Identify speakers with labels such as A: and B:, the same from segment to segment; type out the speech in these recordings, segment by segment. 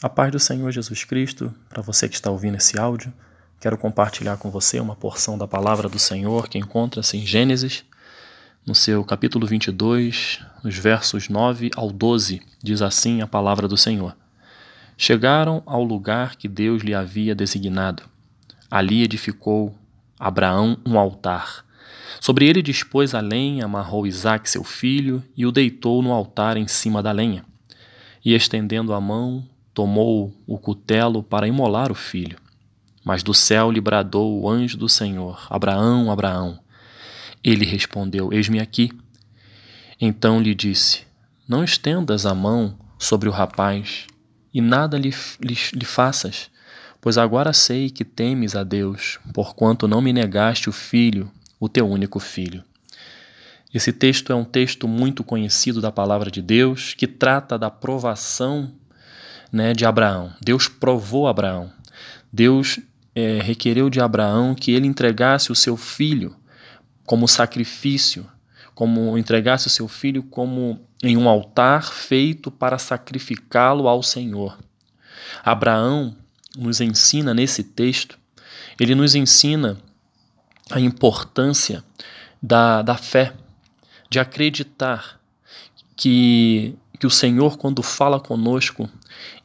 A: A paz do Senhor Jesus Cristo, para você que está ouvindo esse áudio, quero compartilhar com você uma porção da palavra do Senhor que encontra-se em Gênesis, no seu capítulo 22, nos versos 9 ao 12, diz assim a palavra do Senhor. Chegaram ao lugar que Deus lhe havia designado. Ali edificou Abraão um altar. Sobre ele dispôs a lenha, amarrou Isaque, seu filho, e o deitou no altar em cima da lenha. E estendendo a mão, tomou o cutelo para imolar o filho. Mas do céu lhe bradou o anjo do Senhor: Abraão, Abraão. Ele respondeu: Eis-me aqui. Então lhe disse: Não estendas a mão sobre o rapaz e nada lhe, lhe, lhe faças, pois agora sei que temes a Deus, porquanto não me negaste o filho, o teu único filho. Esse texto é um texto muito conhecido da palavra de Deus, que trata da provação né, de Abraão. Deus provou Abraão. Deus é, requereu de Abraão que ele entregasse o seu filho como sacrifício, como entregasse o seu filho como em um altar feito para sacrificá-lo ao Senhor. Abraão nos ensina nesse texto, ele nos ensina a importância da, da fé, de acreditar que que o Senhor, quando fala conosco,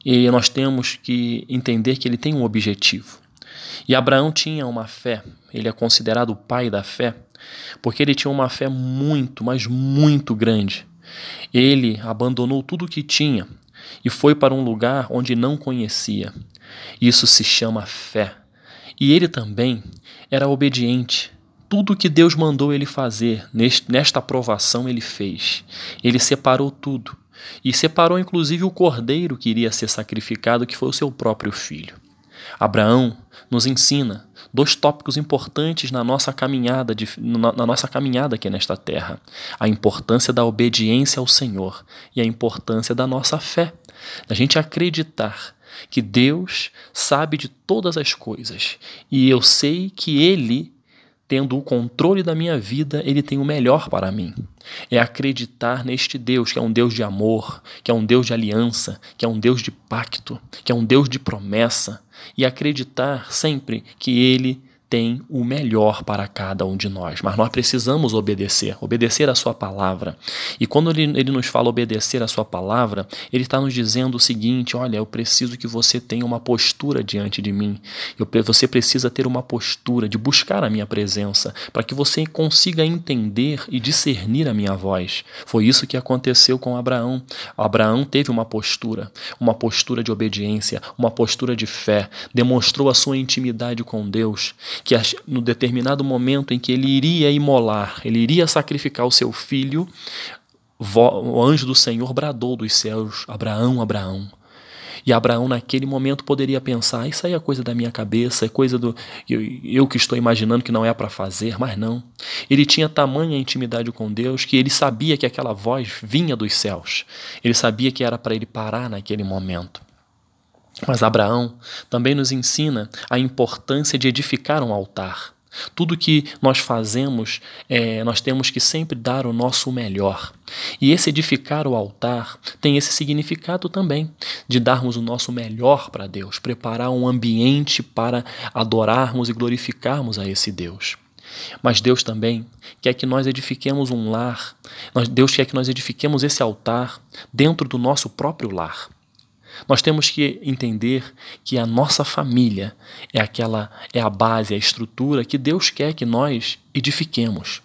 A: e nós temos que entender que ele tem um objetivo. E Abraão tinha uma fé, ele é considerado o pai da fé, porque ele tinha uma fé muito, mas muito grande. Ele abandonou tudo o que tinha e foi para um lugar onde não conhecia. Isso se chama fé. E ele também era obediente. Tudo que Deus mandou ele fazer, nesta aprovação, ele fez. Ele separou tudo e separou inclusive o cordeiro que iria ser sacrificado, que foi o seu próprio filho. Abraão nos ensina dois tópicos importantes na nossa caminhada de, na, na nossa caminhada aqui nesta terra: a importância da obediência ao Senhor e a importância da nossa fé, da gente acreditar que Deus sabe de todas as coisas e eu sei que Ele tendo o controle da minha vida, ele tem o melhor para mim. É acreditar neste Deus, que é um Deus de amor, que é um Deus de aliança, que é um Deus de pacto, que é um Deus de promessa, e acreditar sempre que ele tem o melhor para cada um de nós, mas nós precisamos obedecer, obedecer a Sua palavra. E quando ele, ele nos fala obedecer a Sua palavra, Ele está nos dizendo o seguinte: olha, eu preciso que você tenha uma postura diante de mim, eu, você precisa ter uma postura de buscar a minha presença, para que você consiga entender e discernir a minha voz. Foi isso que aconteceu com Abraão. Abraão teve uma postura, uma postura de obediência, uma postura de fé, demonstrou a sua intimidade com Deus que no determinado momento em que ele iria imolar, ele iria sacrificar o seu filho, o anjo do Senhor bradou dos céus: Abraão, Abraão. E Abraão, naquele momento, poderia pensar: Isso aí é coisa da minha cabeça, é coisa do. Eu, eu que estou imaginando que não é para fazer, mas não. Ele tinha tamanha intimidade com Deus que ele sabia que aquela voz vinha dos céus. Ele sabia que era para ele parar naquele momento. Mas Abraão também nos ensina a importância de edificar um altar. Tudo que nós fazemos, é, nós temos que sempre dar o nosso melhor. E esse edificar o altar tem esse significado também, de darmos o nosso melhor para Deus, preparar um ambiente para adorarmos e glorificarmos a esse Deus. Mas Deus também quer que nós edifiquemos um lar, Deus quer que nós edifiquemos esse altar dentro do nosso próprio lar. Nós temos que entender que a nossa família é aquela é a base, a estrutura que Deus quer que nós edifiquemos.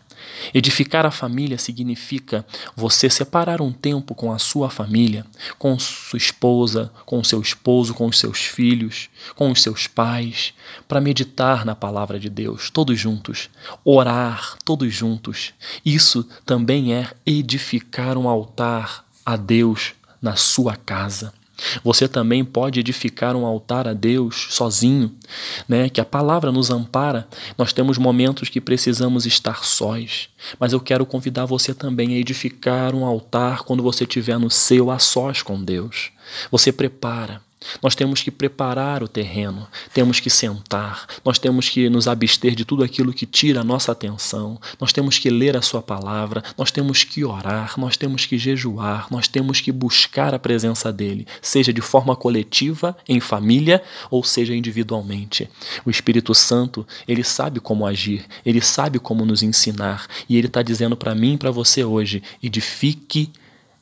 A: Edificar a família significa você separar um tempo com a sua família, com sua esposa, com seu esposo, com os seus filhos, com os seus pais, para meditar na palavra de Deus, todos juntos, orar todos juntos. Isso também é edificar um altar a Deus na sua casa. Você também pode edificar um altar a Deus sozinho, né? Que a palavra nos ampara. Nós temos momentos que precisamos estar sós, mas eu quero convidar você também a edificar um altar quando você estiver no seu a sós com Deus. Você prepara Nós temos que preparar o terreno, temos que sentar, nós temos que nos abster de tudo aquilo que tira a nossa atenção, nós temos que ler a Sua palavra, nós temos que orar, nós temos que jejuar, nós temos que buscar a presença dEle, seja de forma coletiva, em família, ou seja individualmente. O Espírito Santo, ele sabe como agir, ele sabe como nos ensinar, e ele está dizendo para mim e para você hoje: edifique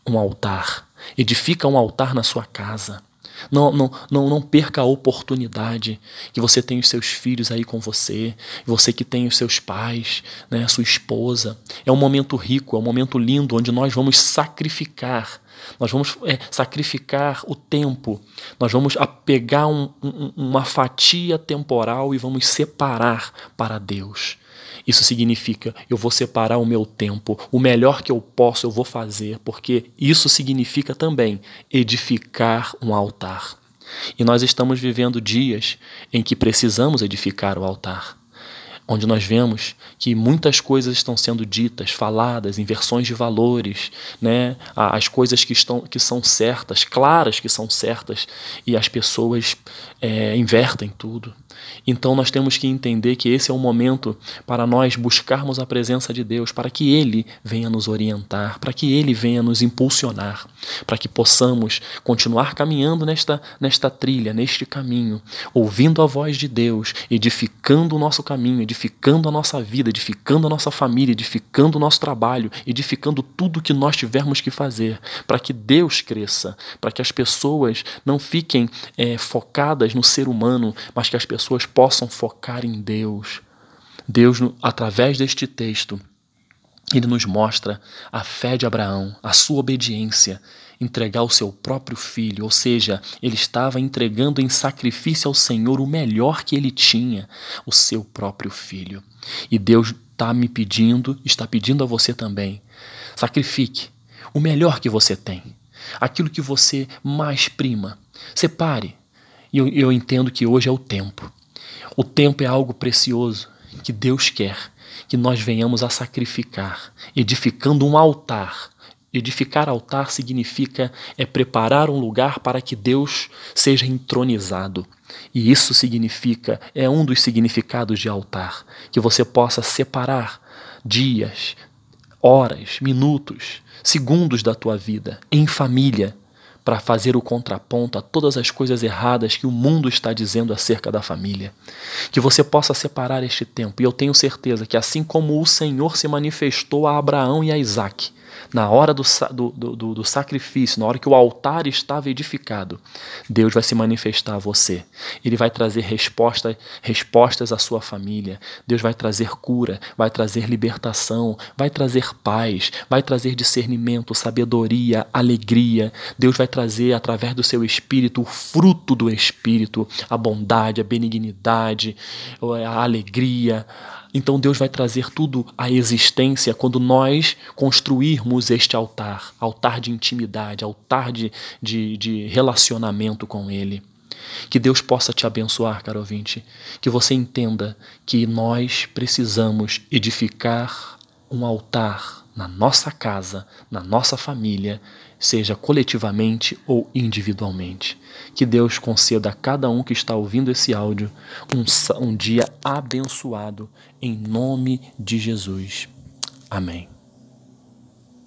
A: um altar, edifica um altar na sua casa. Não, não, não, não perca a oportunidade que você tem os seus filhos aí com você, você que tem os seus pais, né, sua esposa. É um momento rico, é um momento lindo onde nós vamos sacrificar. Nós vamos é, sacrificar o tempo, nós vamos pegar um, um, uma fatia temporal e vamos separar para Deus. Isso significa eu vou separar o meu tempo, o melhor que eu posso eu vou fazer, porque isso significa também edificar um altar. E nós estamos vivendo dias em que precisamos edificar o altar onde nós vemos que muitas coisas estão sendo ditas, faladas, inversões de valores, né? as coisas que, estão, que são certas, claras que são certas, e as pessoas é, invertem tudo. Então nós temos que entender que esse é o momento para nós buscarmos a presença de Deus, para que Ele venha nos orientar, para que Ele venha nos impulsionar, para que possamos continuar caminhando nesta, nesta trilha, neste caminho, ouvindo a voz de Deus, edificando o nosso caminho, edificando a nossa vida, edificando a nossa família, edificando o nosso trabalho, edificando tudo que nós tivermos que fazer, para que Deus cresça, para que as pessoas não fiquem é, focadas no ser humano, mas que as pessoas possam focar em Deus. Deus, através deste texto, ele nos mostra a fé de Abraão, a sua obediência, entregar o seu próprio filho, ou seja, ele estava entregando em sacrifício ao Senhor o melhor que ele tinha, o seu próprio filho. E Deus está me pedindo, está pedindo a você também: sacrifique o melhor que você tem, aquilo que você mais prima. Separe. E eu, eu entendo que hoje é o tempo. O tempo é algo precioso que Deus quer que nós venhamos a sacrificar, edificando um altar. Edificar altar significa é preparar um lugar para que Deus seja entronizado. E isso significa, é um dos significados de altar, que você possa separar dias, horas, minutos, segundos da tua vida em família para fazer o contraponto a todas as coisas erradas que o mundo está dizendo acerca da família. Que você possa separar este tempo. E eu tenho certeza que, assim como o Senhor se manifestou a Abraão e a Isaac, na hora do, do, do, do, sacrifício, na hora que o altar estava edificado, Deus vai se manifestar a você. Ele vai trazer resposta, respostas à sua família. Deus vai trazer cura, vai trazer libertação, vai trazer paz, vai trazer discernimento, sabedoria, alegria. Deus vai trazer, através do seu espírito, o fruto do espírito, a bondade, a benignidade, a alegria então Deus vai trazer tudo à existência quando nós construirmos este altar altar de intimidade, altar de, de, de relacionamento com Ele. Que Deus possa te abençoar, caro ouvinte. Que você entenda que nós precisamos edificar um altar na nossa casa, na nossa família, seja coletivamente ou individualmente. Que Deus conceda a cada um que está ouvindo esse áudio um, um dia abençoado, em nome de Jesus. Amém.